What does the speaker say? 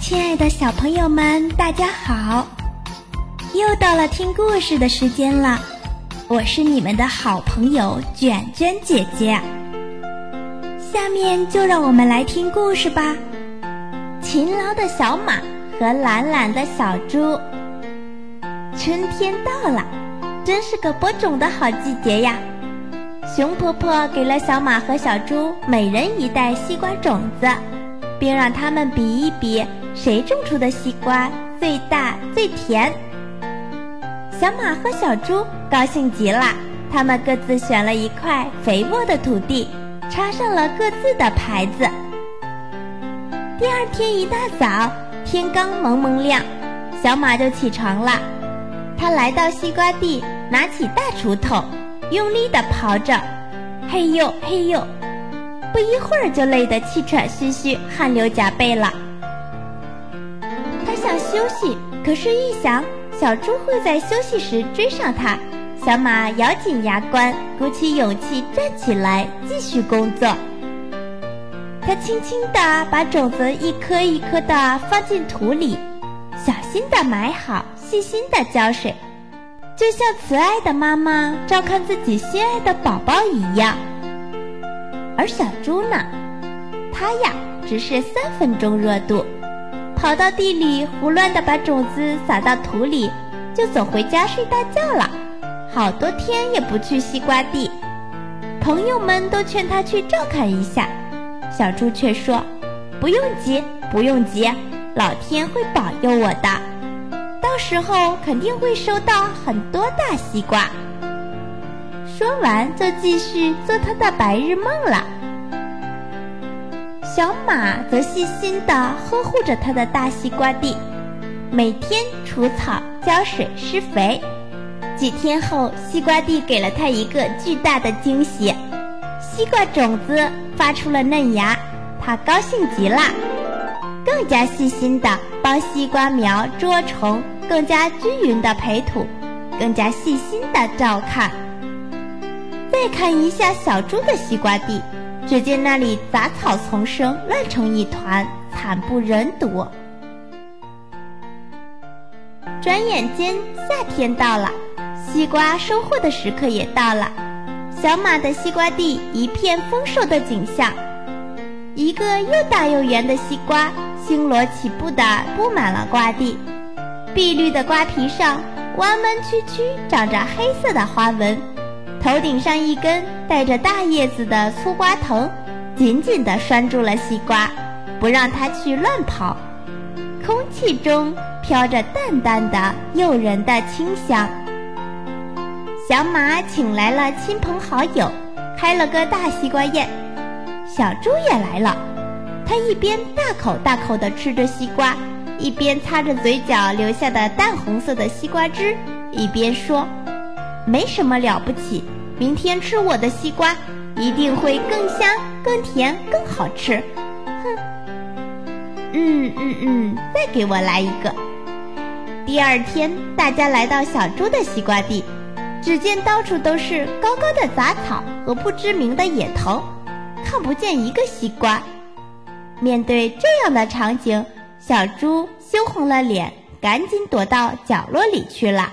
亲爱的小朋友们，大家好！又到了听故事的时间了，我是你们的好朋友卷卷姐姐。下面就让我们来听故事吧。勤劳的小马和懒懒的小猪。春天到了，真是个播种的好季节呀！熊婆婆给了小马和小猪每人一袋西瓜种子，并让他们比一比。谁种出的西瓜最大最甜？小马和小猪高兴极了，他们各自选了一块肥沃的土地，插上了各自的牌子。第二天一大早，天刚蒙蒙亮，小马就起床了。他来到西瓜地，拿起大锄头，用力地刨着，嘿呦嘿呦，不一会儿就累得气喘吁吁、汗流浃背了。休息，可是，一想小猪会在休息时追上它，小马咬紧牙关，鼓起勇气站起来，继续工作。它轻轻地把种子一颗一颗地放进土里，小心地埋好，细心地浇水，就像慈爱的妈妈照看自己心爱的宝宝一样。而小猪呢，它呀，只是三分钟热度。跑到地里，胡乱地把种子撒到土里，就走回家睡大觉了。好多天也不去西瓜地，朋友们都劝他去照看一下，小猪却说：“不用急，不用急，老天会保佑我的，到时候肯定会收到很多大西瓜。”说完，就继续做他的白日梦了。小马则细心地呵护着它的大西瓜地，每天除草、浇水、施肥。几天后，西瓜地给了它一个巨大的惊喜：西瓜种子发出了嫩芽，它高兴极了，更加细心地帮西瓜苗捉虫，更加均匀地培土，更加细心地照看。再看一下小猪的西瓜地。只见那里杂草丛生，乱成一团，惨不忍睹。转眼间，夏天到了，西瓜收获的时刻也到了。小马的西瓜地一片丰收的景象，一个又大又圆的西瓜星罗棋布地布满了瓜地，碧绿的瓜皮上弯弯曲曲长着黑色的花纹。头顶上一根带着大叶子的粗瓜藤，紧紧地拴住了西瓜，不让它去乱跑。空气中飘着淡淡的、诱人的清香。小马请来了亲朋好友，开了个大西瓜宴。小猪也来了，它一边大口大口地吃着西瓜，一边擦着嘴角留下的淡红色的西瓜汁，一边说。没什么了不起，明天吃我的西瓜，一定会更香、更甜、更好吃。哼，嗯嗯嗯，再给我来一个。第二天，大家来到小猪的西瓜地，只见到处都是高高的杂草和不知名的野藤，看不见一个西瓜。面对这样的场景，小猪羞红了脸，赶紧躲到角落里去了。